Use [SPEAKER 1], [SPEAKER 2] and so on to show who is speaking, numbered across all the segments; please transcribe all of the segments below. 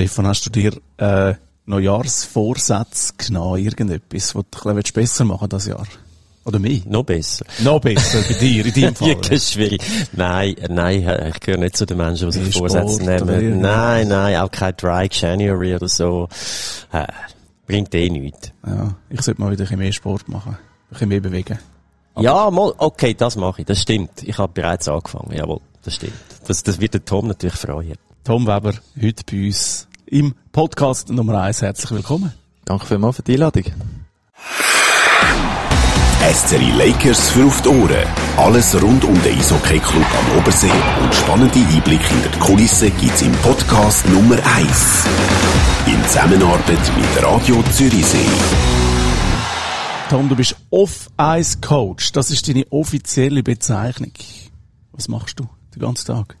[SPEAKER 1] Stefan, hast du dir äh, Neujahrsvorsätze genommen, irgendetwas, was du ein bisschen besser machen das Jahr? Oder mich?
[SPEAKER 2] Noch besser.
[SPEAKER 1] Noch besser, bei dir, in deinem Fall.
[SPEAKER 2] Wirklich schwierig. Nein, nein, ich gehöre nicht zu den Menschen, die sich Vorsätze nehmen. Nein, nein, auch kein Dry January oder so. Äh, bringt eh nichts.
[SPEAKER 1] Ja, ich sollte mal wieder ein bisschen mehr Sport machen. Ein bisschen mehr bewegen.
[SPEAKER 2] Ja, mal, okay, das mache ich. Das stimmt. Ich habe bereits angefangen. Jawohl, das stimmt. Das, das wird der Tom natürlich freuen.
[SPEAKER 1] Tom Weber, heute bei uns im Podcast Nummer 1. Herzlich willkommen.
[SPEAKER 3] Danke vielmals für die Einladung.
[SPEAKER 4] SCRI Lakers für auf die Ohren. Alles rund um den Eishockey-Club am Obersee und spannende Einblicke hinter die Kulissen gibt's im Podcast Nummer 1. In Zusammenarbeit mit Radio Zürichsee.
[SPEAKER 1] Tom, du bist Off-Ice-Coach. Das ist deine offizielle Bezeichnung. Was machst du den ganzen Tag?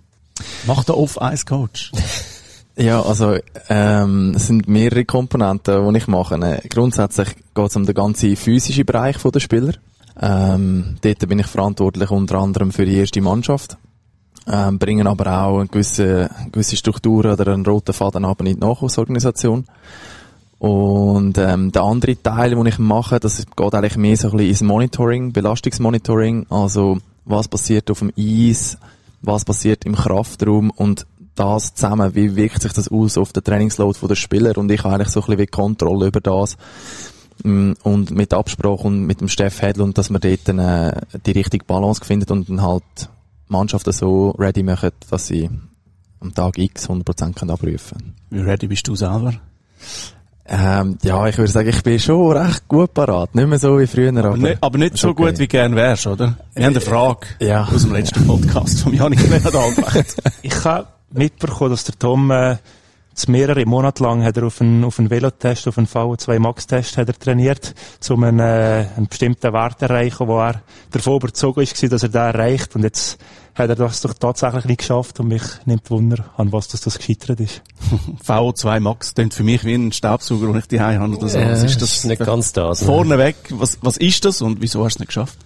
[SPEAKER 1] Mach der Off-Ice-Coach.
[SPEAKER 3] Ja, also ähm, es sind mehrere Komponenten, die ich mache. Äh, Grundsätzlich geht es um den ganzen physischen Bereich der Spieler. Ähm, dort bin ich verantwortlich unter anderem für die erste Mannschaft. Ähm, bringen aber auch eine gewisse, gewisse Strukturen oder einen roten Faden ab in die Nachwuchsorganisation. Und ähm, der andere Teil, den ich mache, das geht eigentlich mehr so ein bisschen ins Monitoring, Belastungsmonitoring, also was passiert auf dem Eis, was passiert im Kraftraum und das zusammen, wie wirkt sich das aus auf den Trainingsload der Spieler und ich habe eigentlich so ein bisschen Kontrolle über das Mm, und mit Absprache und mit dem Steff Hedl und dass wir dort dann, äh, die richtige Balance finden und dann halt Mannschaften so ready machen, dass sie am Tag X 100% können abrufen
[SPEAKER 1] Wie ready bist du selber?
[SPEAKER 3] ähm, ja, ich würde sagen, ich bin schon recht gut parat. Nicht mehr so wie früher, aber,
[SPEAKER 1] Aber nicht, aber nicht so
[SPEAKER 3] okay.
[SPEAKER 1] gut, wie gern wärst, oder? Wir haben eine Frage
[SPEAKER 3] Ja.
[SPEAKER 1] aus dem letzten Podcast von Janik Leonard Albrecht.
[SPEAKER 5] Ich habe mitbekommen, dass der Tom äh, mehrere Monate lang hat er auf einen, auf einen Velotest, auf einen VO2 Max-Test hat er trainiert, um einen, äh, einen bestimmten Wert zu erreichen, wo er davon überzogen ist, dass er den erreicht. Und jetzt hat er das doch tatsächlich nicht geschafft und mich nimmt Wunder, an was das, das gescheitert ist.
[SPEAKER 1] VO2 Max klingt für mich wie ein Staubsauger, den ich die habe oder so.
[SPEAKER 2] Äh,
[SPEAKER 1] was ist
[SPEAKER 2] das
[SPEAKER 1] das?
[SPEAKER 2] ist nicht ganz das. ne?
[SPEAKER 1] Vorneweg, was, was ist das und wieso hast du es nicht geschafft?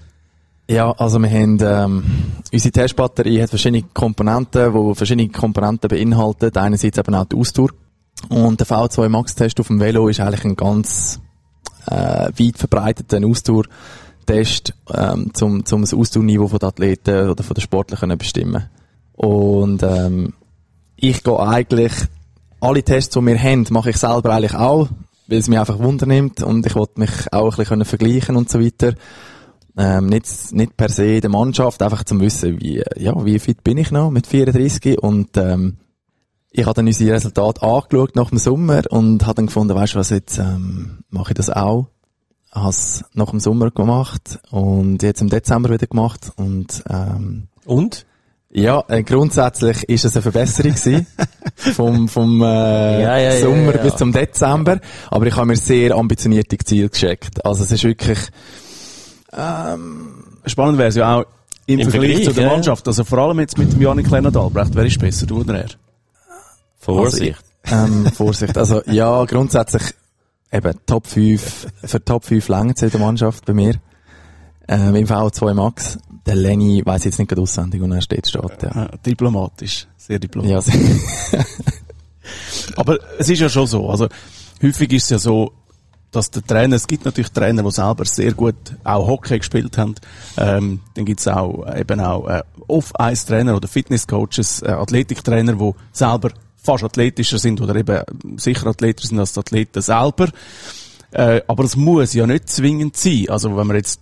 [SPEAKER 3] Ja, also wir haben, ähm, unsere Testbatterie hat verschiedene Komponenten, die verschiedene Komponenten beinhaltet. Einerseits eben auch die Ausdauer. Und der V2 Max-Test auf dem Velo ist eigentlich ein ganz äh, weit verbreiteter Ausdauertest, ähm, zum, zum das Ausdauerniveau der Athleten oder von Sportler können bestimmen. Und ähm, ich gehe eigentlich alle Tests, die wir haben, mache ich selber eigentlich auch, weil es mich einfach Wunder nimmt und ich wollte mich auch ein bisschen vergleichen und so weiter. Ähm, nicht, nicht per se der Mannschaft, einfach zum Wissen, wie, ja, wie fit bin ich noch mit 34 und, ähm, ich habe dann unsere Resultate angeschaut nach dem Sommer und habe dann gefunden, weißt du was, jetzt, ähm, mache ich das auch. Habe es nach dem Sommer gemacht und jetzt im Dezember wieder gemacht und, ähm,
[SPEAKER 2] Und?
[SPEAKER 3] ja, äh, grundsätzlich ist es eine Verbesserung gewesen. vom, vom äh,
[SPEAKER 2] Ja, ja,
[SPEAKER 3] Sommer
[SPEAKER 2] ja, ja.
[SPEAKER 3] bis zum Dezember. Aber ich habe mir sehr ambitionierte Ziele gesteckt. Also es ist wirklich,
[SPEAKER 1] Spannend wäre es ja auch im,
[SPEAKER 2] Im
[SPEAKER 1] Vergleich,
[SPEAKER 2] Vergleich,
[SPEAKER 1] zu der
[SPEAKER 2] ja.
[SPEAKER 1] Mannschaft. Also vor allem jetzt mit dem Janik Leonard Albrecht. Wer ist besser, du oder er?
[SPEAKER 2] Vorsicht.
[SPEAKER 3] ähm, Vorsicht. Also ja, grundsätzlich eben Top 5, für Top 5 länger in der Mannschaft bei mir. Ähm, Im V2 Max. Der Lenny weiss jetzt nicht gerade auswendig, wo er steht, steht. Ja.
[SPEAKER 1] Äh, diplomatisch. Sehr diplomatisch.
[SPEAKER 3] Ja,
[SPEAKER 1] Aber es ist ja schon so. Also, häufig ist es ja so, dass der Trainer, es gibt natürlich Trainer, die selber sehr gut auch Hockey gespielt haben. Ähm, dann gibt es auch äh, eben auch äh, Off-Ice-Trainer oder Fitness-Coaches, äh, Athletiktrainer, die selber fast athletischer sind oder eben sicher athletischer sind als die Athleten selber. Äh, aber es muss ja nicht zwingend sein. Also wenn man jetzt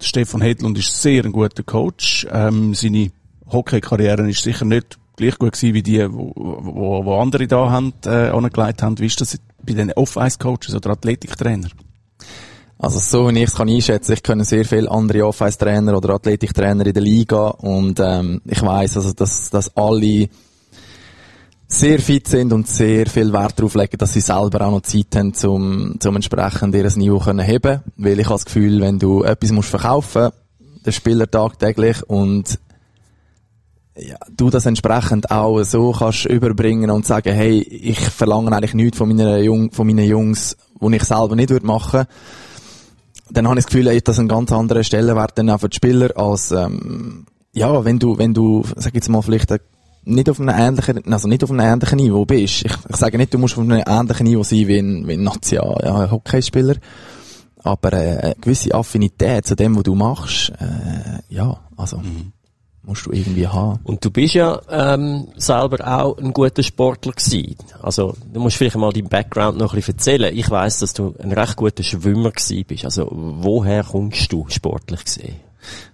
[SPEAKER 1] Stefan Hedlund ist sehr ein guter Coach. Ähm, seine Hockey-Karriere ist sicher nicht gleich gut gewesen wie die, wo, wo, wo andere da haben, äh, angelegt haben. Wie ist das bei den Off-Ice-Coaches oder Athletiktrainer?
[SPEAKER 3] Also so wie ich es kann einschätzen, ich kenne sehr viele andere Off-Ice-Trainer oder Athletiktrainer in der Liga und ähm, ich weiß also, dass, dass alle sehr fit sind und sehr viel Wert darauf legen, dass sie selber auch noch Zeit haben, zum, zum entsprechend ihr Niveau können heben. Weil ich habe das Gefühl, wenn du etwas musst verkaufen, der Spieler tagtäglich und ja, du das entsprechend auch so kannst überbringen und sagen, hey, ich verlange eigentlich nichts von meinen, Jung, von meinen Jungs, wo ich selber nicht würde machen dann habe ich das Gefühl, hat das einen ganz anderen Stellenwert dann auch für die Spieler als, ähm, ja, wenn du, wenn du, sag jetzt mal, vielleicht nicht auf einem ähnlichen, also nicht auf einem ähnlichen Niveau bist. Ich, ich sage nicht, du musst auf einem ähnlichen Niveau sein wie ein, wie ein Nazia, ja, ein Hockeyspieler. Aber äh, eine gewisse Affinität zu dem, was du machst, äh, ja, also musst du irgendwie haben.
[SPEAKER 2] Und du bist ja ähm, selber auch ein guter Sportler gewesen. Also du musst vielleicht mal deinen Background noch ein bisschen erzählen. Ich weiß, dass du ein recht guter Schwimmer gewesen bist. Also woher kommst du sportlich gesehen?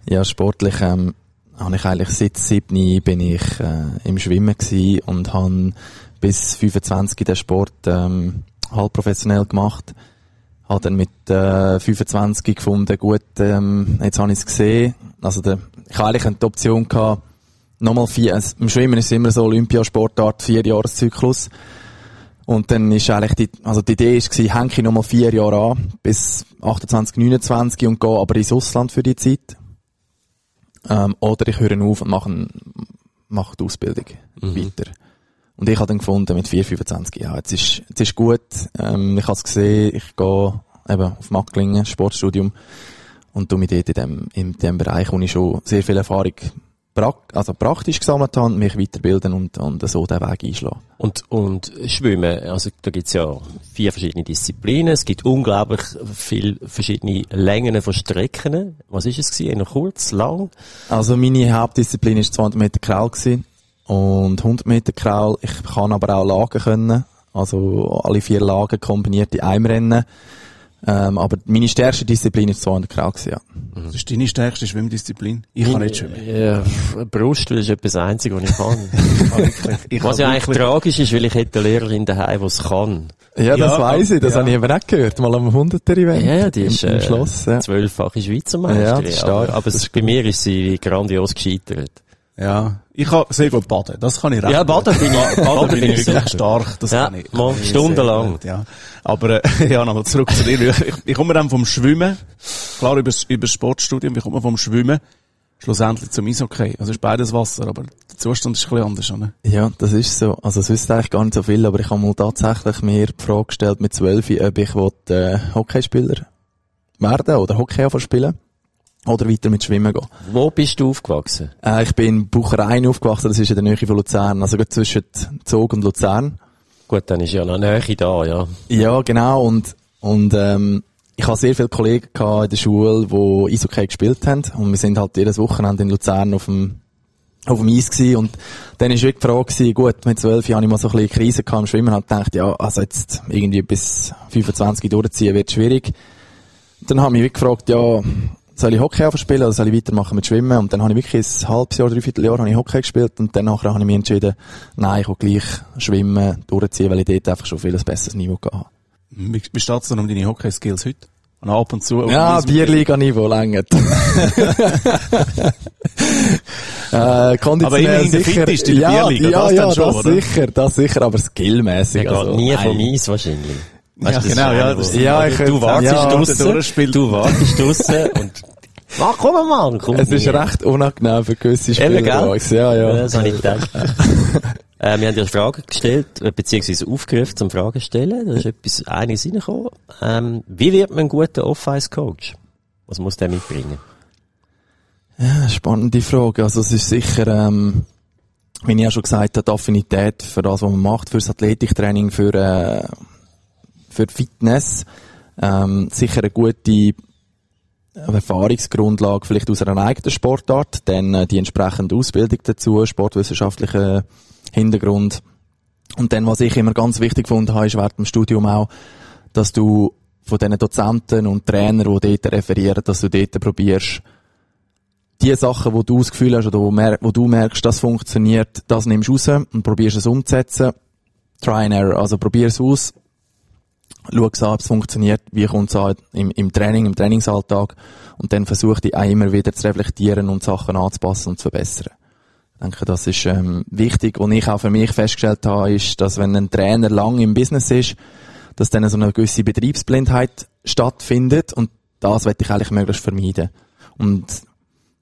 [SPEAKER 3] Ja, sportlich ähm, habe ich eigentlich seit siebni bin ich äh, im Schwimmen gsi und habe bis 25 den Sport ähm, halb professionell gemacht. Habe dann mit äh, 25 gefunden, gut, ähm, jetzt habe ich es gesehen. Also der, ich habe eigentlich die Option gehabt, nochmal vier, also, im Schwimmen ist es immer so Olympiasportart, vier Jahreszyklus. Und dann ist eigentlich die, also die Idee ist gewesen, hänge ich nochmal vier Jahre an, bis 28, 29 und gehe aber ins Ausland für die Zeit. Ähm, oder ich höre auf und mache, ein, mache die Ausbildung weiter. Und ich habe dann gefunden, mit 4, 25, ja, jetzt ist, jetzt ist gut, ähm, ich habe es gesehen, ich gehe eben auf Macklingen, Sportstudium, und tu mich dort in dem, in dem Bereich, wo ich schon sehr viel Erfahrung prak also praktisch gesammelt habe, mich weiterbilden und, und so den Weg einschlagen.
[SPEAKER 2] Und, und Schwimmen, also da gibt's ja vier verschiedene Disziplinen, es gibt unglaublich viele verschiedene Längen von Strecken. Was ist es gewesen? Noch kurz, lang?
[SPEAKER 3] Also meine Hauptdisziplin ist 200 Meter Kraul gewesen und 100 Meter Kraul. Ich kann aber auch Lagen können, also alle vier Lagen kombiniert in einem Rennen. Ähm, aber meine stärkste Disziplin ist 200 Kraul gewesen, ja.
[SPEAKER 1] Das ist deine stärkste Schwimmdisziplin. Ich kann nicht schwimmen.
[SPEAKER 2] Ja, Brust ist etwas Einzige, was ich kann.
[SPEAKER 1] Ich
[SPEAKER 2] was ja eigentlich
[SPEAKER 1] wirklich-
[SPEAKER 2] tragisch ist, weil ich hätte eine Lehrerin daheim, die es kann.
[SPEAKER 3] Ja, das
[SPEAKER 1] Ja,
[SPEAKER 3] weiss ich, das
[SPEAKER 1] ja.
[SPEAKER 3] habe ich eben auch gehört, mal am 100er-Event.
[SPEAKER 2] Ja, ja, die ist
[SPEAKER 3] im, im
[SPEAKER 2] äh,
[SPEAKER 3] Schloss, ja.
[SPEAKER 2] zwölffache Schweizer
[SPEAKER 3] Ja,
[SPEAKER 2] Meisterin.
[SPEAKER 3] das ist stark.
[SPEAKER 2] aber aber bei mir ist sie grandios gescheitert.
[SPEAKER 1] Ja. Ich kann sehr gut baden. Das kann ich recht
[SPEAKER 2] Ja, baden bin ich-
[SPEAKER 1] Ba-
[SPEAKER 2] baden
[SPEAKER 1] Baden
[SPEAKER 2] bin ich
[SPEAKER 1] ich wirklich stark. Das
[SPEAKER 2] Ja,
[SPEAKER 1] kann ich.
[SPEAKER 2] mal
[SPEAKER 1] kann ich
[SPEAKER 2] stundenlang.
[SPEAKER 1] gut, Ja. Aber, äh, ja, nochmal zurück zu dir. Ich, ich komme dann vom Schwimmen. Klar, über, über das Sportstudium. Wie kommt man vom Schwimmen? Schlussendlich zum Eishockey. Also ist beides Wasser, aber der Zustand ist ein bisschen anders, oder?
[SPEAKER 3] Ja, das ist so. Also es wüsste eigentlich gar nicht so viel, aber ich habe mal tatsächlich mir die Frage gestellt mit 12, ob ich will, äh, Hockeyspieler werden oder Hockey spielen oder weiter mit Schwimmen gehen.
[SPEAKER 2] Wo bist du aufgewachsen?
[SPEAKER 3] Äh, ich bin in Buchereien aufgewachsen, das ist in der Nähe von Luzern, also zwischen Zug und Luzern.
[SPEAKER 2] Gut, dann ist ja noch Nähe da, ja.
[SPEAKER 3] Ja, genau. Und, und ähm, ich habe sehr viele Kollegen in der Schule, die Eishockey gespielt haben. Und wir sind halt jedes Wochenende in Luzern auf dem, auf dem Eis gewesen. Und dann ist wirklich die Frage gewesen, gut, mit 12 Jahren habe ich mal so ein bisschen Krise gehabt im Schwimmen und gedacht, ja, also jetzt irgendwie bis 25 durchziehen wird schwierig. Dann habe ich mich wirklich gefragt, ja, soll ich Hockey spielen oder soll ich weitermachen mit Schwimmen? Und dann habe ich wirklich ein halbes Jahr, dreiviertel Jahr habe ich Hockey gespielt und dann nachher habe ich mich entschieden, nein, ich will gleich Schwimmen durchziehen, weil ich dort einfach schon viel ein besseres Niveau gehabt habe.
[SPEAKER 1] Wie, wie steht's denn um deine Hockey-Skills heute? Und ab und zu. auf
[SPEAKER 3] Ja, Bierliga-Niveau längert. äh, konditionell
[SPEAKER 1] Aber immerhin
[SPEAKER 3] sicher.
[SPEAKER 1] Fitteste in der
[SPEAKER 3] ja,
[SPEAKER 1] Bierliga,
[SPEAKER 3] ja,
[SPEAKER 1] das
[SPEAKER 3] ja,
[SPEAKER 1] dann schon,
[SPEAKER 3] das
[SPEAKER 1] oder?
[SPEAKER 3] sicher, das sicher, aber skillmäßig.
[SPEAKER 2] Der
[SPEAKER 3] also,
[SPEAKER 2] nie vom Eis wahrscheinlich.
[SPEAKER 1] Ja,
[SPEAKER 2] Weißt du, das
[SPEAKER 1] genau,
[SPEAKER 2] ist
[SPEAKER 1] ja, das-
[SPEAKER 3] Ja, ich
[SPEAKER 2] du wartest
[SPEAKER 3] ja,
[SPEAKER 2] draussen, du wartest draussen und, mach, komm mal, komm
[SPEAKER 3] Es ist recht unangenehm für gewisse Spieler. Ja, ja.
[SPEAKER 2] Das habe ich gedacht. äh, wir haben dir Fragen gestellt, äh, beziehungsweise aufgerufen zum Fragen stellen. Da ist etwas einiges reingekommen. Ähm, wie wird man ein guter Off-Ice-Coach? Was muss der mitbringen?
[SPEAKER 3] Ja, spannende Frage. Also es ist sicher, ähm, wie ich ja schon gesagt habe, die Affinität für das, was man macht, fürs Athletiktraining, für, äh, für Fitness. Ähm, sicher eine gute Erfahrungsgrundlage vielleicht aus einer eigenen Sportart, dann äh, die entsprechende Ausbildung dazu, sportwissenschaftlicher Hintergrund. Und dann, was ich immer ganz wichtig gefunden habe, ist während dem Studium auch, dass du von diesen Dozenten und Trainern, die dort referieren, dass du dort probierst, die Sachen, wo du das Gefühl hast oder wo du merkst, das funktioniert, das nimmst du raus und probierst es umzusetzen. Try and error. Also probier es aus. Schau es an, ob es funktioniert. Wie kommt es an im, im Training, im Trainingsalltag. Und dann versuch dich auch immer wieder zu reflektieren und Sachen anzupassen und zu verbessern. Ich denke, das ist ähm, wichtig. Und ich auch für mich festgestellt habe, ist, dass wenn ein Trainer lang im Business ist, dass dann so eine gewisse Betriebsblindheit stattfindet. Und das möchte ich eigentlich möglichst vermeiden. Und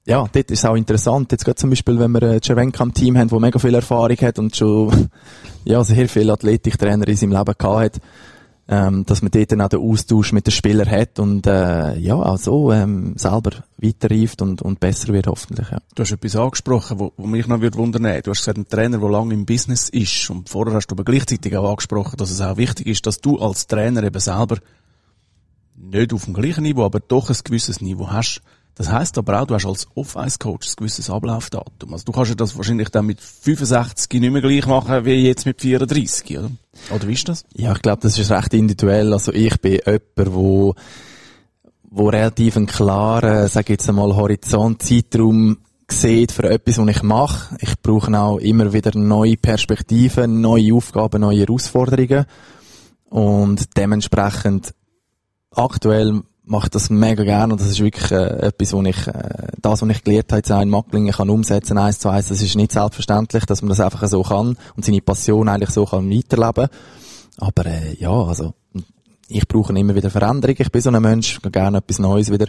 [SPEAKER 3] ja, dort ist auch interessant. Jetzt gerade zum Beispiel, wenn wir einen Cervenka im Team haben, der mega viel Erfahrung hat und schon, ja, sehr viele Athletiktrainer in seinem Leben gehabt hat. Ähm, dass man dort dann auch den Austausch mit den Spielern hat und äh, ja, auch so ähm, selber weiterreift und, und besser wird hoffentlich. Ja.
[SPEAKER 1] Du hast etwas angesprochen, wo, wo mich noch würde wundern. Du hast gesagt, ein Trainer, der lange im Business ist und vorher hast du aber gleichzeitig auch angesprochen, dass es auch wichtig ist, dass du als Trainer eben selber nicht auf dem gleichen Niveau, aber doch ein gewisses Niveau hast. Das heisst aber auch, du hast als Off-Ice-Coach ein gewisses Ablaufdatum. Also du kannst ja das wahrscheinlich dann mit 65 nicht mehr gleich machen wie jetzt mit 34, oder? Oder wie ist das?
[SPEAKER 3] Ja, ich glaube, das ist recht individuell. Also ich bin jemand, wo, wo relativ einen klaren, sag jetzt einmal, Horizont, Zeitraum sieht für etwas, was ich mache. Ich brauche auch immer wieder neue Perspektiven, neue Aufgaben, neue Herausforderungen. Und dementsprechend aktuell mache das mega gern und das ist wirklich äh, etwas, wo ich, äh, das, was ich gelernt habe, in Macklingen kann umsetzen, eins zu eins, das ist nicht selbstverständlich, dass man das einfach so kann und seine Passion eigentlich so kann weiterleben. Aber äh, ja, also ich brauche immer wieder Veränderung. Ich bin so ein Mensch, ich gerne etwas Neues wieder.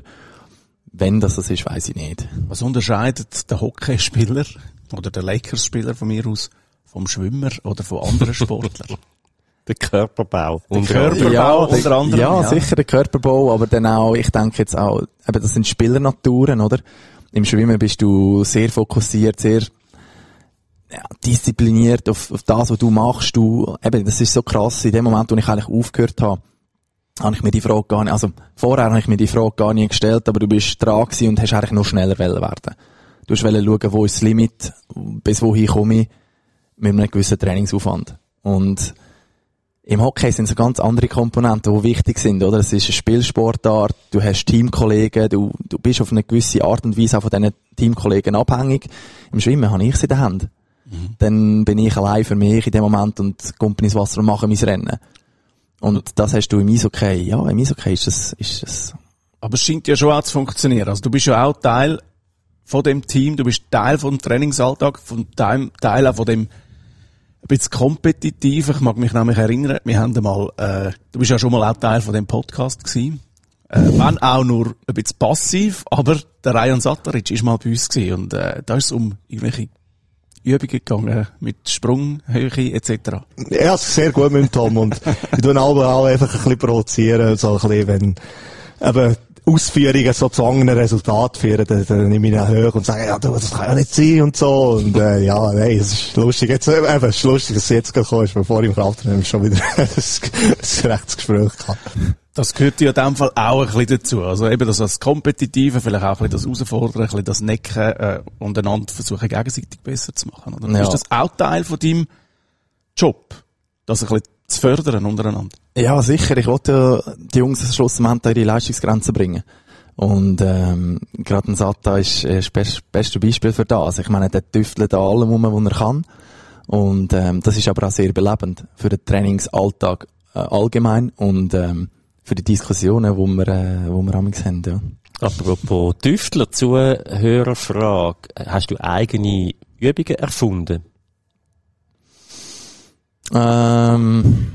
[SPEAKER 3] Wenn das das ist, weiß ich nicht.
[SPEAKER 1] Was unterscheidet der Hockeyspieler oder der Lakers-Spieler von mir aus vom Schwimmer oder von anderen Sportlern?
[SPEAKER 2] Der Körperbau.
[SPEAKER 1] Der Körperbau
[SPEAKER 3] ja,
[SPEAKER 1] unter anderem.
[SPEAKER 3] Ja, sicher der Körperbau, aber dann auch, ich denke jetzt auch, eben, das sind Spielernaturen, oder? Im Schwimmen bist du sehr fokussiert, sehr ja, diszipliniert auf, auf das, was du machst. Du, eben, das ist so krass. In dem Moment, wo ich eigentlich aufgehört habe, habe ich mir die Frage gar nicht, also vorher habe ich mir die Frage gar nicht gestellt, aber du bist dran gewesen und hast eigentlich nur schneller werden. Du hast schauen, wo ist das Limit, bis wohin komme ich, mit einem gewissen Trainingsaufwand. Und im Hockey sind so ganz andere Komponenten, die wichtig sind, oder? Es ist eine Spielsportart, du hast Teamkollegen, du, du bist auf eine gewisse Art und Weise auch von diesen Teamkollegen abhängig. Im Schwimmen habe ich sie in der Hand. Mhm. Dann bin ich allein für mich in dem Moment und komme ins Wasser und mache mein Rennen. Und das hast du im Eishockey. Ja, im Eishockey ist das, ist das.
[SPEAKER 1] Aber es scheint ja schon auch zu funktionieren. Also du bist ja auch Teil von dem Team, du bist Teil vom Trainingsalltag, von Teil, Teil auch von dem ein bisschen kompetitiv. Ich mag mich nämlich erinnern, wir haben einmal, äh, du bist ja schon mal auch Teil von dem Podcast gewesen. Äh, wenn auch nur ein bisschen passiv, aber der Ryan Satteric ist mal bei uns gewesen und äh, da ist es um irgendwelche Übungen gegangen mit Sprunghöhe etc.
[SPEAKER 6] Ja, sehr gut mit dem Tom und ich tue auch, auch einfach ein bisschen provozieren, so ein bisschen, wenn eben Ausführungen so zu anderen Resultaten führen, dann, dann nehme ich ihn hoch und sage, ja, du, das kann ja nicht sein und so. Und äh, ja, nein, es ist lustig. Jetzt, äh, eben, es ist lustig, dass es jetzt gekommen ist, bevor ich im Krafttraining schon wieder ein, ein rechtes Gespräch hatte.
[SPEAKER 1] Das gehört ja in dem Fall auch ein bisschen dazu. Also eben das, das Kompetitive, vielleicht auch ein bisschen das Herausfordern, ein bisschen das Necken äh, und einander versuchen, gegenseitig besser zu machen. Oder?
[SPEAKER 3] Ja.
[SPEAKER 1] Ist das auch Teil von deinem Job? Das ein bisschen zu fördern untereinander?
[SPEAKER 3] Ja, sicher. Ich wollte ja die Jungs schlussendlich an ihre Leistungsgrenze bringen. Und ähm, gerade ein Sata ist, ist das best, beste Beispiel für das. Ich meine, der tüftelt an allem um, was er kann. Und ähm, das ist aber auch sehr belebend für den Trainingsalltag äh, allgemein und ähm, für die Diskussionen, wo wir, äh, wo wir amigs haben. Ja.
[SPEAKER 2] Apropos Tüftler, Zuhörerfrage. Hast du eigene Übungen erfunden?
[SPEAKER 3] Ähm,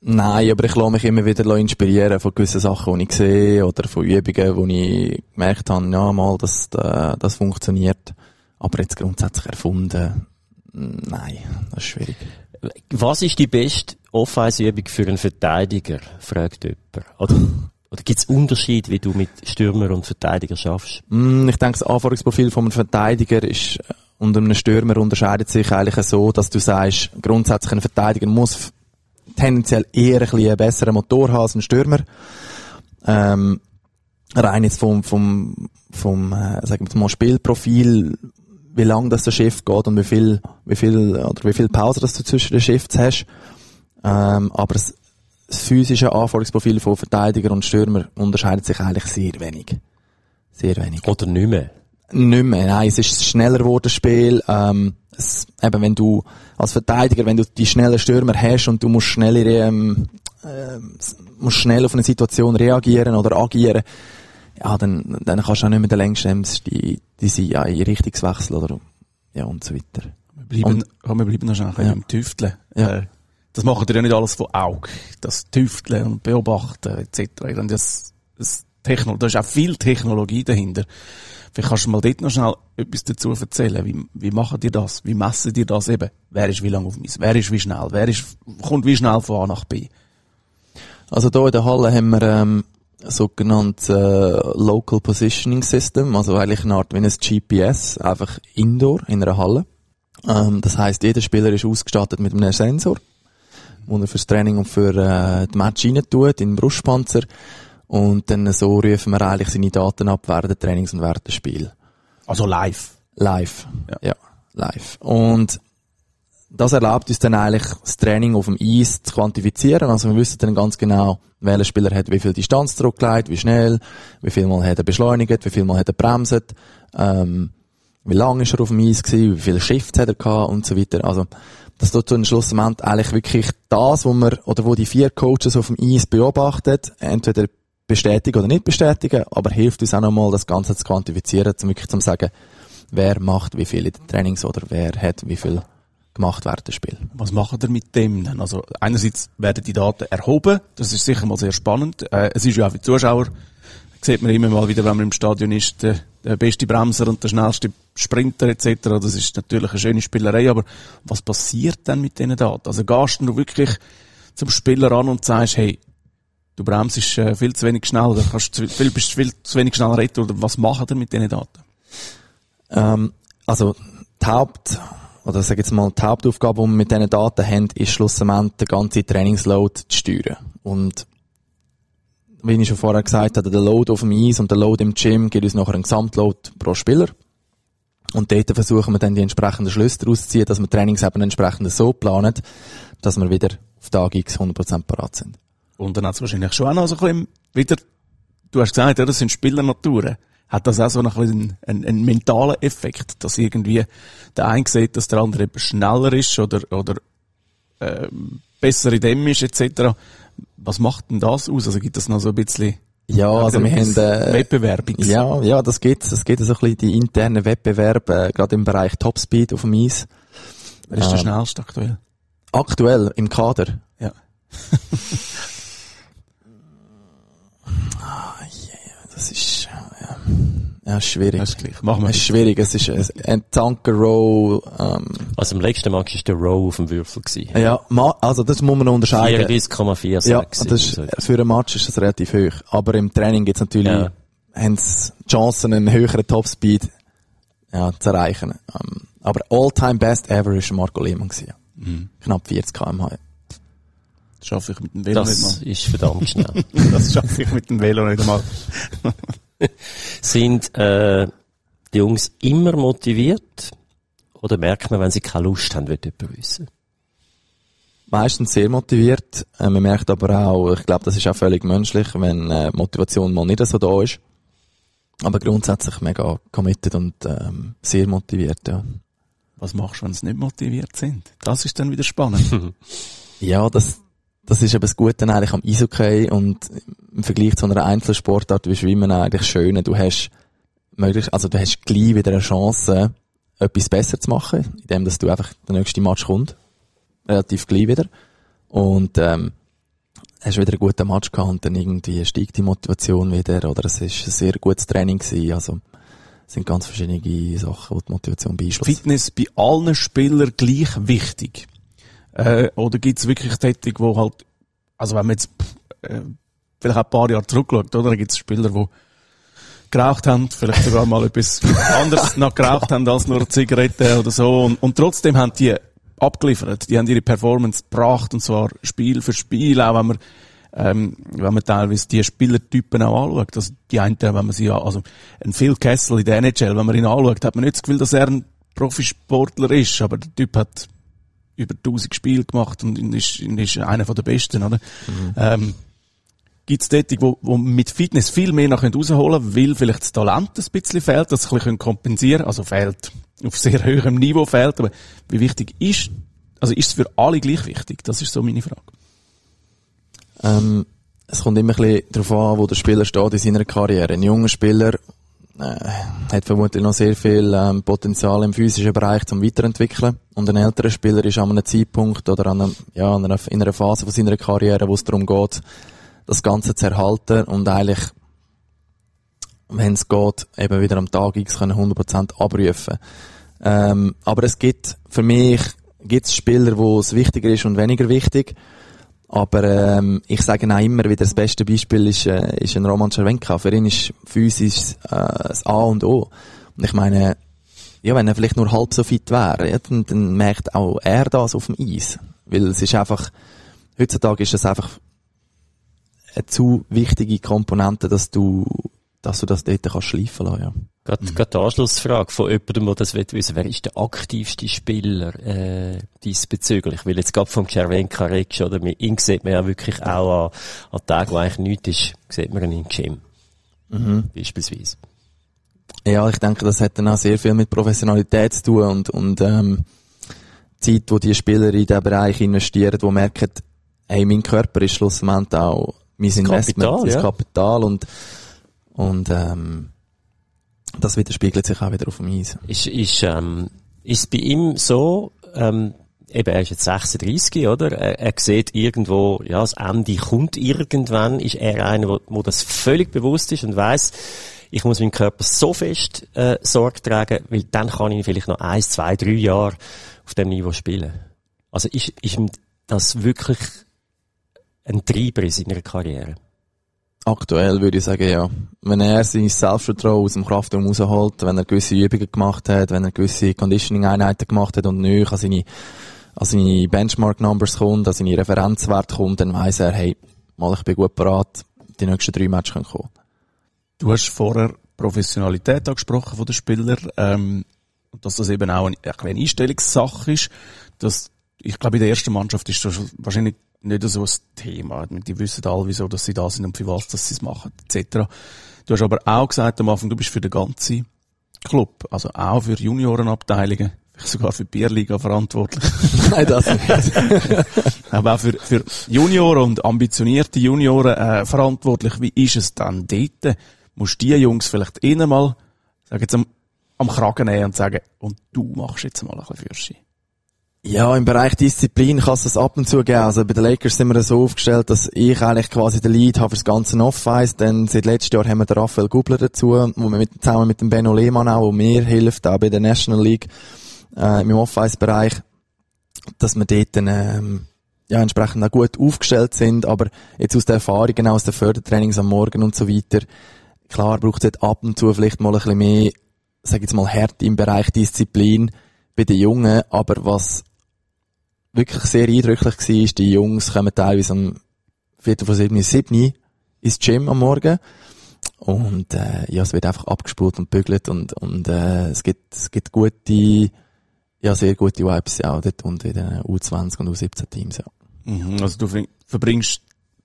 [SPEAKER 3] nein, aber ich lasse mich immer wieder inspirieren von gewissen Sachen, die ich sehe oder von Übungen, wo ich gemerkt habe, ja, mal, das, äh, das funktioniert. Aber jetzt grundsätzlich erfunden, nein, das ist schwierig.
[SPEAKER 2] Was ist die beste Off-Ice-Übung für einen Verteidiger? fragt jemand. Oder, oder gibt es Unterschied, wie du mit Stürmer und Verteidiger schaffst?
[SPEAKER 3] Mm, Ich denke, das Anforderungsprofil von einem Verteidiger ist äh, und einem Stürmer unterscheidet sich eigentlich so, dass du sagst, grundsätzlich ein Verteidiger muss tendenziell eher ein bisschen einen besseren Motor haben als ein Stürmer. Ähm, rein jetzt vom, vom, vom, äh, sagen wir mal, Spielprofil, wie lang das der Schiff geht und wie viel, wie viel, oder wie viel Pause das du zwischen den Shifts hast. Ähm, aber das, das physische Anforderungsprofil von Verteidiger und Stürmer unterscheidet sich eigentlich sehr wenig. Sehr wenig.
[SPEAKER 2] Oder nicht mehr?
[SPEAKER 3] Nicht mehr, nein, es ist schneller geworden, das Spiel. Ähm, es, eben, wenn du als Verteidiger, wenn du die schnellen Stürmer hast und du musst schnell, ähm, äh, musst schnell auf eine Situation reagieren oder agieren, ja, dann, dann kannst du auch nicht mehr den längsten die, diese ja, in Richtungswechsel oder ja und so weiter.
[SPEAKER 1] Wir bleiben, komm, wir bleiben noch schnell
[SPEAKER 3] Ja.
[SPEAKER 1] beim Tüfteln.
[SPEAKER 3] Ja.
[SPEAKER 1] Äh, das machen ihr ja nicht alles von Auge. Das Tüfteln und Beobachten etc. Und Das, das Techno, da ist auch viel Technologie dahinter. Vielleicht kannst du mal dort noch schnell etwas dazu erzählen. Wie, wie machen die das? Wie messen die das eben? Wer ist wie lange auf mich? Wer ist wie schnell? Wer ist, kommt wie schnell von A nach B?
[SPEAKER 3] Also hier in der Halle haben wir ähm, sogenanntes äh, Local Positioning System, also eigentlich eine Art wie ein GPS, einfach indoor in einer Halle. Ähm, das heißt, jeder Spieler ist ausgestattet mit einem Sensor, wo er fürs Training und für äh, die Match rein tut, in den Brustpanzer. Und dann so rufen wir eigentlich seine Daten ab während Trainings und während des Spiels.
[SPEAKER 1] Also live.
[SPEAKER 3] Live.
[SPEAKER 1] Ja.
[SPEAKER 3] Ja. live. Und das erlaubt uns dann eigentlich, das Training auf dem Eis zu quantifizieren. Also wir wissen dann ganz genau, welcher Spieler hat wie viel Distanz zurückgelegt, wie schnell, wie viel Mal hat er beschleunigt, wie viel Mal hat er bremset, ähm, wie lange ist er auf dem Eis gewesen, wie viele Shifts hat er gehabt und so weiter. Also das tut zu einem Schlussmoment eigentlich wirklich das, wo wir, oder wo die vier Coaches auf dem Eis beobachten, entweder bestätigen oder nicht bestätigen, aber hilft uns auch nochmal, das Ganze zu quantifizieren, um wirklich zu sagen, wer macht wie viel in den Trainings oder wer hat wie viel gemacht während des Spiels.
[SPEAKER 1] Was macht ihr mit dem denn? Also einerseits werden die Daten erhoben, das ist sicher mal sehr spannend. Äh, es ist ja auch für die Zuschauer, sieht man immer mal wieder, wenn man im Stadion ist, der, der beste Bremser und der schnellste Sprinter etc. Das ist natürlich eine schöne Spielerei, aber was passiert denn mit diesen Daten? Also gehst du wirklich zum Spieler an und sagst, hey, du bremst äh, viel zu wenig schnell oder kannst zu, viel, bist viel zu wenig schnell retten oder was macht ihr mit diesen Daten?
[SPEAKER 3] Ähm, also die Haupt, oder sag jetzt mal, die Hauptaufgabe, die wir mit diesen Daten haben, ist schlussendlich den ganzen Trainingsload zu steuern. Und wie ich schon vorher gesagt habe, der Load auf dem Eis und der Load im Gym gibt uns nachher einen Gesamtload pro Spieler. Und dort versuchen wir dann die entsprechenden Schlüsse daraus zu ziehen, dass wir Trainings eben entsprechend so planen, dass wir wieder auf Tag X 100% parat sind.
[SPEAKER 1] Und dann hat es wahrscheinlich schon auch noch so ein bisschen wieder, du hast gesagt, ja, das sind Spielernaturen. Hat das auch so noch ein einen, einen mentalen Effekt, dass irgendwie der eine sieht, dass der andere eben schneller ist oder, oder ähm, besser in dem ist, etc. Was macht denn das aus? Also gibt das noch so ein bisschen
[SPEAKER 3] Ja, also wir haben, äh,
[SPEAKER 1] Wettbewerbungs-
[SPEAKER 3] ja, ja, das geht, das geht so ein bisschen die internen Wettbewerbe, äh, gerade im Bereich Topspeed auf dem Eis.
[SPEAKER 1] Wer ist der
[SPEAKER 3] ähm,
[SPEAKER 1] schnellste aktuell?
[SPEAKER 3] Aktuell im Kader.
[SPEAKER 1] Ja.
[SPEAKER 3] Das ist, ja, ja schwierig.
[SPEAKER 1] Das ist gleich. Machen wir
[SPEAKER 3] Es ist schwierig. Es ist ein- ein Tanker Row, ähm,
[SPEAKER 2] Also im letzten Match war der Row auf dem Würfel. Gewesen.
[SPEAKER 3] ja, ma, also das muss man noch unterscheiden.
[SPEAKER 2] 34,46.
[SPEAKER 3] Ja, das ist, für einen Match ist das relativ hoch. Aber im Training gibt's natürlich,
[SPEAKER 2] Ja.
[SPEAKER 3] haben sie Chancen, einen höheren Topspeed, ja, zu erreichen. Ähm, aber all-time best ever ist Marco Lehmann gewesen.
[SPEAKER 1] Mhm.
[SPEAKER 3] Knapp 40 km/h.
[SPEAKER 1] Das schaffe ich mit dem Velo
[SPEAKER 2] Das
[SPEAKER 1] nicht
[SPEAKER 2] ist verdammt schnell.
[SPEAKER 1] mal. Das schaffe ich mit dem Velo nicht einmal.
[SPEAKER 2] Sind äh, die Jungs immer motiviert? Oder merkt man, wenn sie keine Lust haben, wird jemand wissen?
[SPEAKER 3] Meistens sehr motiviert. Äh, man merkt aber auch, ich glaube, das ist auch völlig menschlich, wenn äh, Motivation mal nicht so da ist. Aber grundsätzlich mega committed und ähm, sehr motiviert, ja.
[SPEAKER 1] Was machst du, wenn sie nicht motiviert sind? Das ist dann wieder spannend.
[SPEAKER 3] Ja, das, das ist eben das Gute eigentlich am Eishockey und im Vergleich zu einer Einzelsportart wie Schwimmen eigentlich schön. Du hast möglich, also du hast gleich wieder eine Chance, etwas besser zu machen, indem dass du einfach der nächste Match kommt. Relativ gleich wieder. Und, ähm, hast wieder einen guten Match gehabt und dann irgendwie steigt die Motivation wieder oder es ist ein sehr gutes Training gewesen. Also, es sind ganz verschiedene Sachen, die die Motivation beeinflussen.
[SPEAKER 1] Fitness bei allen Spielern gleich wichtig? Äh, oder gibt es wirklich Tätig, wo halt, also wenn man jetzt äh, vielleicht auch ein paar Jahre zurückschaut, oder? Da gibt es Spieler, die geraucht haben, vielleicht sogar mal etwas anderes noch geraucht haben als nur Zigaretten oder so. Und, und trotzdem haben die abgeliefert. Die haben ihre Performance gebracht, und zwar Spiel für Spiel, auch wenn man ähm, wenn man teilweise die Spielertypen auch anschaut. Also die einen, wenn man sie, also ein Phil Kessel in der NHL, wenn man ihn anschaut, hat man nicht das Gefühl, dass er ein Profisportler ist, aber der Typ hat über 1000 Spiele gemacht und ist, ist einer von der Besten, oder? Ähm, Gibt es dort, wo, wo mit Fitness viel mehr noch rausholen können, weil vielleicht das Talent ein bisschen fehlt, sie ein bisschen kompensieren können, also fehlt, auf sehr hohem Niveau fehlt, aber wie wichtig ist, also ist es für alle gleich wichtig? Das ist so meine Frage.
[SPEAKER 3] Ähm, es kommt immer ein bisschen darauf an, wo der Spieler steht in seiner Karriere. Ein junger Spieler äh, hat vermutlich noch sehr viel ähm, Potenzial im physischen Bereich zum Weiterentwickeln. Und ein älterer Spieler ist an einem Zeitpunkt oder an einem, ja, an einer, in einer Phase von seiner Karriere, wo es darum geht, das Ganze zu erhalten und eigentlich, wenn es geht, eben wieder am Tag X können 100% abrufen. Ähm, aber es gibt, für mich, gibt es Spieler, wo es wichtiger ist und weniger wichtig. Aber ähm, ich sage auch immer wieder, das beste Beispiel ist, äh, ist ein Roman Cervenka. Für ihn ist physisch äh, das A und O. Und ich meine, ja, wenn er vielleicht nur halb so fit wäre, ja, dann, dann merkt auch er das auf dem Eis. Weil es ist einfach, heutzutage ist das einfach eine zu wichtige Komponente, dass du, dass du das dort kannst schleifen lassen, ja.
[SPEAKER 2] Gerade, mhm. gerade die Anschlussfrage von jemandem, der das wissen wer ist der aktivste Spieler äh, diesbezüglich? Weil jetzt gerade vom Cervenka redest, oder? Ihn sieht man ja wirklich auch an, an Tagen, wo eigentlich nichts ist, sieht man ihn im Gym. Mhm. Beispielsweise.
[SPEAKER 3] Ja, ich denke, das hat dann auch sehr viel mit Professionalität zu tun und, und ähm, Zeit, wo die Spieler in diesen Bereich investieren, wo merken, hey, mein Körper ist schlussendlich auch mein Investment, Kapital, das ja. Kapital und, und ähm, das widerspiegelt sich auch wieder auf dem Eis.
[SPEAKER 2] Ist, ist, ähm, ist bei ihm so, ähm, eben, er ist jetzt 36, oder? Er, er sieht irgendwo, ja, das Ende kommt irgendwann. Ist er einer, wo, wo das völlig bewusst ist und weiß, ich muss meinem Körper so fest äh, Sorge tragen, weil dann kann ich vielleicht noch eins, zwei, drei Jahre auf dem Niveau spielen. Also ist, ist ihm das wirklich ein Treiber in seiner Karriere?
[SPEAKER 3] Aktuell würde ich sagen, ja. Wenn er sein Selbstvertrauen aus dem Kraftraum rausholt, wenn er gewisse Übungen gemacht hat, wenn er gewisse Conditioning-Einheiten gemacht hat und nicht an seine, an seine Benchmark-Numbers kommt, an seine Referenzwerte kommt, dann weiss er, hey, mal, ich bin gut parat, die nächsten drei Matches können kommen.
[SPEAKER 1] Du hast vorher Professionalität angesprochen von den Spielern, ähm, dass das eben auch eine, eine Einstellungssache ist, dass, ich glaube, in der ersten Mannschaft ist das wahrscheinlich nicht so ein Thema. Die wissen alle, wieso dass sie da sind und für was dass sie es machen, etc. Du hast aber auch gesagt am Anfang, du bist für den ganzen Club, also auch für Juniorenabteilungen, sogar für die Bierliga verantwortlich.
[SPEAKER 3] Nein, das nicht.
[SPEAKER 1] aber auch für, für Junioren und ambitionierte Junioren äh, verantwortlich. Wie ist es dann dort? Musst die Jungs vielleicht innen mal, sag jetzt am, am Kragen nehmen und sagen, und du machst jetzt mal ein bisschen Fürschi.
[SPEAKER 3] Ja, im Bereich Disziplin kann es das ab und zu geben. Also bei den Lakers sind wir so aufgestellt, dass ich eigentlich quasi den Lead habe fürs ganze Off-Ice. Denn seit letztem Jahr haben wir den Raphael Gubler dazu, wo wir mit, zusammen mit dem Benno Lehmann auch, wo mir hilft, auch bei der National League, äh, im Off-Ice-Bereich, dass wir dort dann, ähm, ja, entsprechend auch gut aufgestellt sind. Aber jetzt aus der Erfahrung, genau aus den Fördertrainings am Morgen und so weiter, klar braucht es ab und zu vielleicht mal ein bisschen mehr, sag ich jetzt mal, Härte im Bereich Disziplin bei den Jungen. Aber was wirklich sehr eindrücklich war, ist, die Jungs kommen teilweise am Viertel vor sieben, sieben ins Gym am Morgen. Und, äh, ja, es wird einfach abgespult und bügelt und, und, äh, es gibt, es gibt gute, ja, sehr gute Vibes auch dort und in den U20 und U17 Teams, ja.
[SPEAKER 1] Mhm, also du verbringst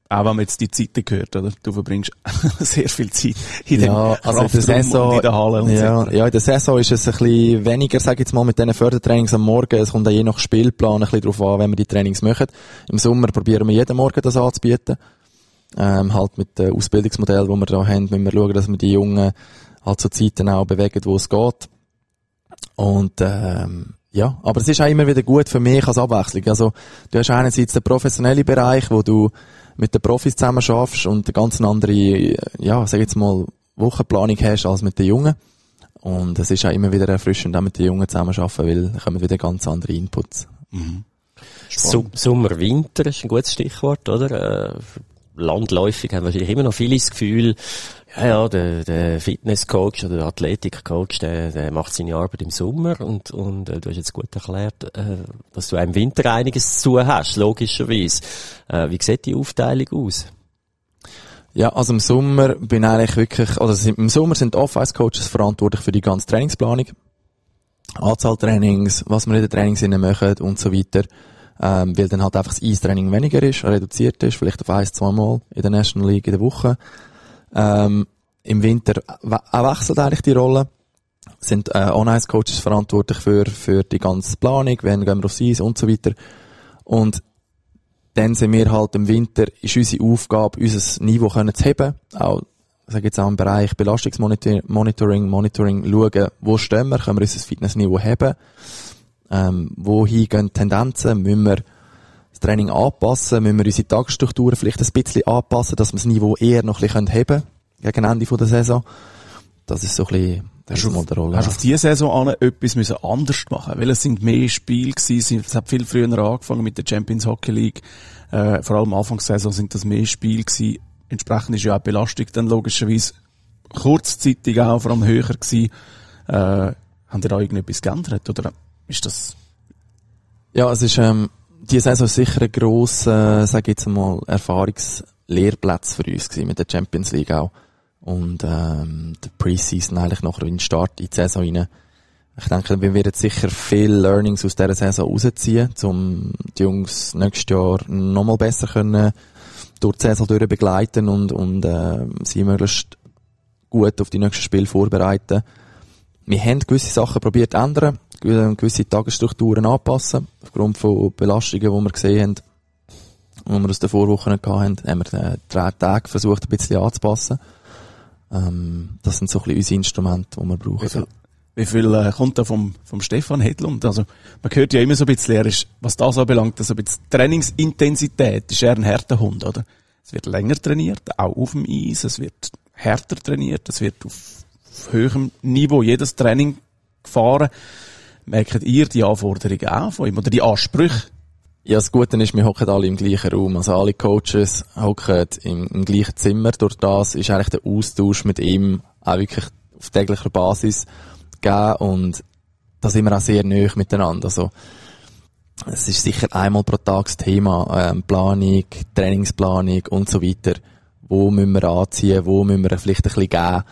[SPEAKER 1] auch wenn man jetzt die Zeiten gehört, oder? Du verbringst sehr viel Zeit in
[SPEAKER 3] ja,
[SPEAKER 1] dem also in der Saison, in der Halle und
[SPEAKER 3] ja, so. ja, in der Saison ist es ein bisschen weniger, sag ich jetzt mal, mit diesen Fördertrainings am Morgen. Es kommt auch je nach Spielplan ein bisschen drauf an, wenn wir die Trainings machen. Im Sommer probieren wir jeden Morgen das anzubieten. Ähm, halt mit dem Ausbildungsmodell, wo wir da haben, müssen wir schauen, dass wir die Jungen halt zu Zeiten auch bewegen, wo es geht. Und, ähm, ja, aber es ist auch immer wieder gut für mich als Abwechslung. Also, du hast einerseits den professionellen Bereich, wo du mit den Profis zusammen schaffst und eine ganz andere, ja, sag jetzt mal, Wochenplanung hast als mit den Jungen. Und es ist auch immer wieder erfrischend, auch mit den Jungen zusammen arbeiten, weil da kommen wieder ganz andere Inputs. Mhm.
[SPEAKER 2] Sommer, Winter ist ein gutes Stichwort, oder? Äh, landläufig haben wahrscheinlich immer noch viele das Gefühl, ja, ja, der, der Fitnesscoach oder der Athletikcoach, der, der macht seine Arbeit im Sommer und, und äh, du hast jetzt gut erklärt, äh, dass du auch im Winter einiges zu hast, logischerweise. Äh, wie sieht die Aufteilung aus?
[SPEAKER 3] Ja, also im Sommer bin ich eigentlich wirklich, also im Sommer sind Off-Ice-Coaches verantwortlich für die ganze Trainingsplanung. Anzahl Trainings, was wir in den Trainings machen und so weiter. Ähm, weil dann halt einfach das Eistraining weniger ist, reduziert ist, vielleicht auf ein, zwei Mal in der National League in der Woche. Ähm, Im Winter auch wechselt eigentlich die Rolle. Sind äh, On-Ice-Coaches verantwortlich für, für die ganze Planung, wenn gehen wir aufs Eis und so weiter. Und dann sind wir halt im Winter, ist unsere Aufgabe, unser Niveau können zu heben. Auch, sag jetzt auch im Bereich Belastungsmonitoring, Monitoring, schauen, wo stehen wir, können wir unser Fitnessniveau heben. Ähm, wohin gehen Tendenzen, müssen wir das Training anpassen, müssen wir unsere Tagesstrukturen vielleicht ein bisschen anpassen, dass wir das Niveau eher noch ein bisschen heben können, gegen Ende der Saison. Das ist so ein bisschen
[SPEAKER 1] Hast du,
[SPEAKER 3] mal der Rolle.
[SPEAKER 1] hast du auf diese Saison an etwas müssen anders machen Weil es sind mehr Spiele gewesen, es hat viel früher angefangen mit der Champions Hockey League. Äh, vor allem Anfangssaison sind das mehr Spiele gewesen. Entsprechend ist ja auch die Belastung dann logischerweise kurzzeitig auch vor allem höher gewesen. Äh, haben ihr da irgendetwas geändert? Oder ist das,
[SPEAKER 3] Ja, es ist, ähm, die Saison sicher ein grosser, sag ich jetzt mal, Erfahrungslehrplatz für uns gewesen, mit der Champions League auch. Und, ähm, der Preseason eigentlich noch in den Start in die Saison rein. Ich denke, wir werden sicher viel Learnings aus dieser Saison rausziehen, um die Jungs nächstes Jahr nochmal besser können durch die Saison durch begleiten und, und, äh, sie möglichst gut auf die nächsten Spiele vorbereiten. Wir haben gewisse Sachen probiert zu ändern, gewisse Tagesstrukturen anpassen, aufgrund von Belastungen, die wir gesehen haben, die wir aus den Vorwochen hatten, haben wir äh, drei Tage versucht, ein bisschen anzupassen. Ähm, das sind so ein bisschen unsere Instrumente, die wir brauchen.
[SPEAKER 1] wie viel, wie viel äh, kommt da vom, vom Stefan Hedlund? Also, man hört ja immer so ein bisschen, er ist, was das anbelangt, also ein bisschen Trainingsintensität, ist er ein harter Hund, oder? Es wird länger trainiert, auch auf dem Eis, es wird härter trainiert, es wird auf, auf höherem Niveau jedes Training gefahren. Merkt ihr die Anforderungen auch von ihm, oder die Ansprüche?
[SPEAKER 3] Ja, das Gute ist, wir hocken alle im gleichen Raum. Also alle Coaches hocken im, im gleichen Zimmer. Durch das ist eigentlich der Austausch mit ihm auch wirklich auf täglicher Basis gegeben und da sind wir auch sehr nöch miteinander. Also, es ist sicher einmal pro Tag das Thema, ähm, Planung, Trainingsplanung und so weiter. Wo müssen wir anziehen, wo müssen wir vielleicht ein bisschen geben.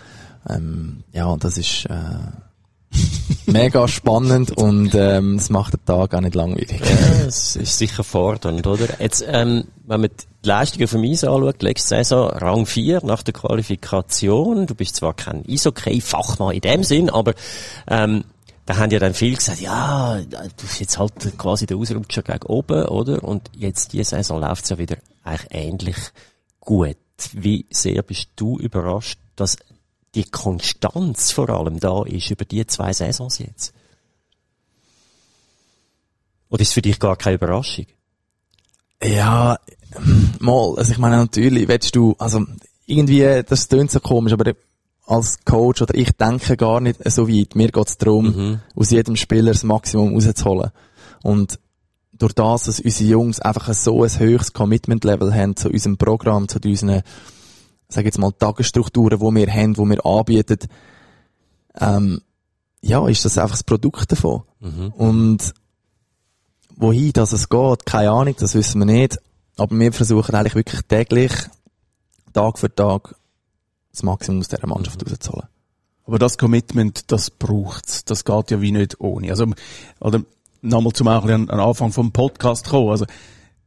[SPEAKER 3] Ähm, ja, das ist, äh, mega spannend und, ähm, es macht den Tag auch nicht langweilig.
[SPEAKER 2] Ja, es ist sicher fordernd, oder? Jetzt, ähm, wenn man die Leistungen vom Eis anschaut, letzte Saison Rang 4 nach der Qualifikation. Du bist zwar kein Eishockey-Fachmann in dem Sinn, aber ähm, da haben ja dann viele gesagt, ja, du bist jetzt halt quasi der Ausrutscher gegen oben, oder? Und jetzt diese Saison läuft's ja wieder eigentlich ähnlich gut. Wie sehr bist du überrascht, dass die Konstanz vor allem da ist über die zwei Saisons jetzt? Oder ist es für dich gar keine Überraschung?
[SPEAKER 3] Ja, mal, also ich meine natürlich, willst du, also irgendwie, das klingt so komisch, aber als Coach oder ich denke gar nicht so weit. Mir geht's darum, aus jedem Spieler das Maximum rauszuholen. Und durch das, dass unsere Jungs einfach so ein höchstes Commitment-Level haben zu unserem Programm, zu unseren, sag jetzt mal, Tagesstrukturen, die wir haben, die wir anbieten, ähm, ja, ist das einfach das Produkt davon. Und wohin das es geht, keine Ahnung, das wissen wir nicht. Aber wir versuchen eigentlich wirklich täglich, Tag für Tag, das Maximum aus dieser Mannschaft rauszuholen.
[SPEAKER 1] Aber das Commitment, das braucht's. Das geht ja wie nicht ohne. Also, oder, nochmal zum auch an den Anfang vom Podcast kommen. Also,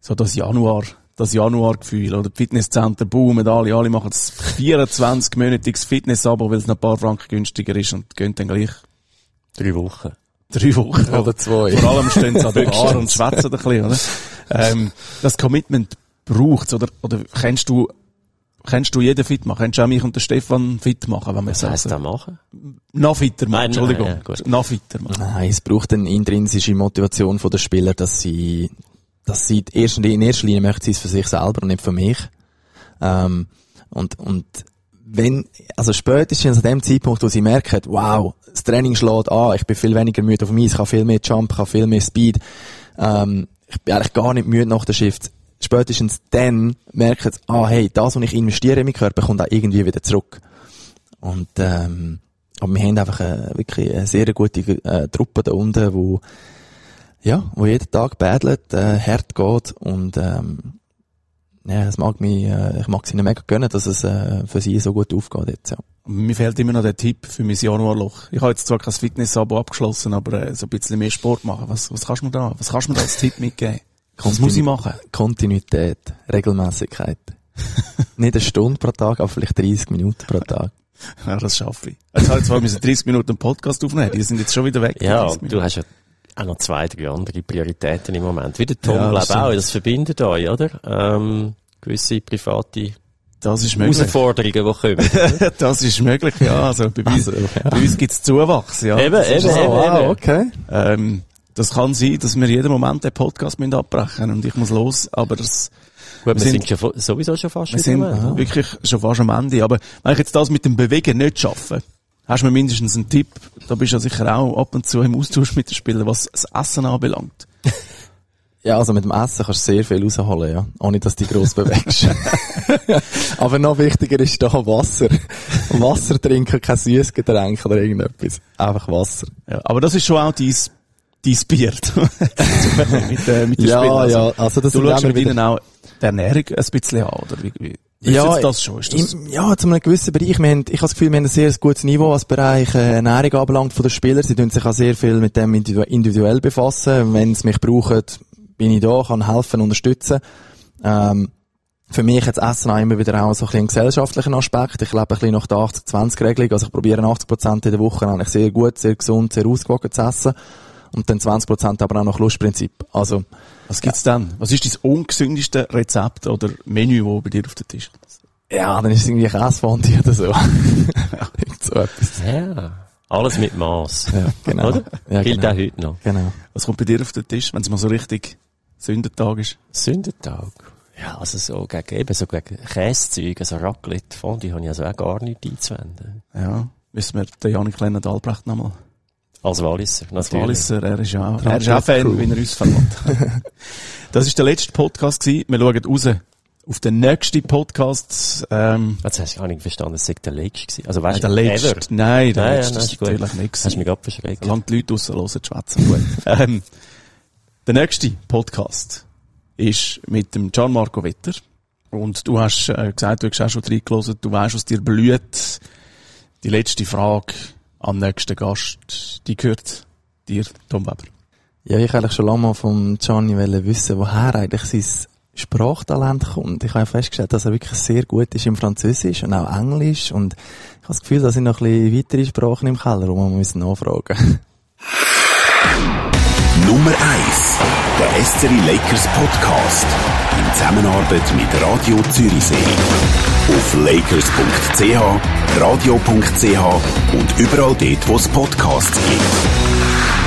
[SPEAKER 1] so das Januar, das Januar-Gefühl, oder die Fitnesscenter boomen alle, alle machen das 24-monatiges Fitness-Abo, weil es noch ein paar Franken günstiger ist und gehen dann gleich
[SPEAKER 2] Drei Wochen.
[SPEAKER 1] drei Wochen.
[SPEAKER 3] Oder zwei.
[SPEAKER 1] Vor allem stehen sie an der Bar und schwätzen ein bisschen, oder? Ähm, das Commitment braucht's, oder, oder kennst du, kennst du jeden fit machen? Kennst du auch mich und den Stefan fit machen, wenn wir
[SPEAKER 2] Was heisst
[SPEAKER 1] sagen?
[SPEAKER 2] das machen?
[SPEAKER 1] Noch fitter machen,
[SPEAKER 2] Nein, nein,
[SPEAKER 1] Entschuldigung.
[SPEAKER 2] ja,
[SPEAKER 1] noch fitter machen.
[SPEAKER 3] Nein, es braucht eine intrinsische Motivation von den Spielern, dass sie, dass sie in erster, in erster Linie möchten sie es für sich selber und nicht für mich. Ähm, und, und wenn, also spätestens an dem Zeitpunkt, wo sie merken, wow, das Training schlägt an, ich bin viel weniger müde auf Eis, ich habe viel mehr Jump, ich habe viel mehr Speed, ähm, ich bin eigentlich gar nicht müde nach der Shift. Spätestens dann merken sie, ah, hey, das, was ich investiere in meinen Körper, kommt auch irgendwie wieder zurück. Und, ähm, aber wir haben einfach eine, wirklich eine sehr gute äh, Truppe da unten, wo, ja, wo jeden Tag battelt, äh, hart geht und, ähm, ja, es mag mich, äh, ich mag es ihnen mega gönnen, dass es äh, für sie so gut aufgeht jetzt, ja.
[SPEAKER 1] Mir fehlt immer noch der Tipp für mein Januarloch. Ich habe jetzt zwar kein Fitness-Abo abgeschlossen, aber äh, so ein bisschen mehr Sport machen. Was, was kannst du mir da, was kannst du mir da als Tipp mitgeben? Was muss ich machen?
[SPEAKER 3] Kontinuität, Regelmäßigkeit. Nicht eine Stunde pro Tag, aber vielleicht 30 Minuten pro Tag.
[SPEAKER 1] Ja, das schaffe ich. Jetzt habe ich zwar müssen 30 Minuten Podcast aufnehmen, die sind jetzt schon wieder weg.
[SPEAKER 2] Ja,
[SPEAKER 1] 30 Minuten.
[SPEAKER 2] du hast ja auch noch zwei, drei andere Prioritäten im Moment. Wie der Tom,
[SPEAKER 1] Ja,
[SPEAKER 2] ja,
[SPEAKER 1] das
[SPEAKER 2] glaube auch.
[SPEAKER 1] stimmt.
[SPEAKER 2] Das verbindet euch, oder? Ähm, gewisse private
[SPEAKER 1] Das ist möglich.
[SPEAKER 2] Herausforderungen, die kommen.
[SPEAKER 1] das ist möglich, ja. Also bei uns, bei uns gibt's Zuwachs, ja.
[SPEAKER 2] Eben,
[SPEAKER 1] Das
[SPEAKER 2] eben,
[SPEAKER 1] so.
[SPEAKER 2] eben.
[SPEAKER 3] wow, okay.
[SPEAKER 1] Ähm, das kann sein, dass wir jeden Moment den Podcast müssen abbrechen und ich muss los, aber das,
[SPEAKER 2] Gut, wir
[SPEAKER 1] sind-
[SPEAKER 2] sind, schon, vo- sowieso schon fast
[SPEAKER 1] wir sind
[SPEAKER 2] Ende.
[SPEAKER 1] wirklich schon fast am Ende. Aber wenn ich jetzt das mit dem Bewegen nicht schaffe, hast du mir mindestens einen Tipp? Da bist du ja sicher auch ab und zu im Austausch mit den Spielern, was das Essen anbelangt.
[SPEAKER 3] Ja, also mit dem Essen kannst du sehr viel rausholen, ja. Ohne, dass du dich gross bewegst. Aber noch wichtiger ist da Wasser. Wasser trinken, kein süßes Getränk oder irgendetwas. Einfach Wasser.
[SPEAKER 1] Ja, aber das ist schon auch dein, dein Bier. mit, äh, mit den
[SPEAKER 3] Ja,
[SPEAKER 1] Spielern.
[SPEAKER 3] ja, also das
[SPEAKER 1] du schaust mit
[SPEAKER 3] wieder-
[SPEAKER 1] ihnen auch die Ernährung ein bisschen an, oder wie, wie, ist jetzt das schon? Ist das,
[SPEAKER 3] im, ja, zu einem gewissen Bereich. Wir haben, ich habe das Gefühl, wir haben ein sehr gutes Niveau, was Bereich äh, Ernährung anbelangt von den Spielern. Sie tun sich auch sehr viel mit dem individu individuell befassen. Wenn sie mich brauchen, bin ich da, kann helfen, unterstützen. Ähm, für mich hat das Essen auch immer wieder auch so ein bisschen einen gesellschaftlichen Aspekt. Ich lebe ein bisschen nach der 80-20-Regelung. Also ich probiere 80% in der Woche eigentlich sehr gut, sehr gesund, sehr ausgewogen zu essen. Und dann 20% aber auch nach Lustprinzip. Also,
[SPEAKER 1] was gibt's dann? Was ist dein ungesündeste Rezept oder Menü, das bei dir auf dem Tisch ist?
[SPEAKER 3] ja, dann ist es irgendwie Käsefondue oder so. Irgend so etwas.
[SPEAKER 2] Ja. Alles mit Maß.
[SPEAKER 3] Ja, genau.
[SPEAKER 2] Oder?
[SPEAKER 3] Ja,
[SPEAKER 2] Gilt
[SPEAKER 3] genau.
[SPEAKER 2] auch heute noch.
[SPEAKER 3] Genau.
[SPEAKER 1] Was kommt bei dir auf den Tisch, wenn es mal so richtig Sündentag ist?
[SPEAKER 2] Sündentag. Ja, also so gegen, eben so gegen Käsezeug, also Raclette, Fondue, habe ich also auch gar nichts einzuwenden.
[SPEAKER 1] Ja, müssen wir den Janik Lennart Albrecht nochmal.
[SPEAKER 2] Als Walliser,
[SPEAKER 1] Als
[SPEAKER 2] natürlich.
[SPEAKER 1] Walliser, er ist ja auch, er ist auch Fan, wie er uns verlässt. das ist der letzte Podcast gewesen. Wir schauen raus auf den nächsten Podcast, ähm,
[SPEAKER 2] Jetzt hast du gar nicht verstanden, es sei der letzte gewesen. Also weißt
[SPEAKER 1] der
[SPEAKER 2] du,
[SPEAKER 1] letzte.
[SPEAKER 2] ever?
[SPEAKER 1] Nein, der
[SPEAKER 2] Nein,
[SPEAKER 1] letzte
[SPEAKER 2] nein,
[SPEAKER 1] ist
[SPEAKER 2] ist gut.
[SPEAKER 1] natürlich nicht
[SPEAKER 2] Hast du mich gerade verschreckt.
[SPEAKER 1] Solange die Leute draussen hören, schwätzen gut. ähm, der nächste Podcast ist mit dem Gianmarco Wetter. Und du hast äh, gesagt, du hast auch schon reingelassen, du weißt, was dir blüht. Die letzte Frage am nächsten Gast, die gehört dir, Tom Weber.
[SPEAKER 3] Ja, ich eigentlich schon lange mal vom Gianni wissen, woher eigentlich sein Sprachtalent kommt. Ich habe festgestellt, dass er wirklich sehr gut ist im Französisch und auch Englisch und ich habe das Gefühl, da sind noch ein bisschen weitere Sprachen im Keller, man müssen nachfragen
[SPEAKER 4] Nummer 1. Der SCRI Lakers Podcast. In Zusammenarbeit mit Radio Zürichsee. Auf lakers.ch, radio.ch und überall dort, wo es Podcasts gibt.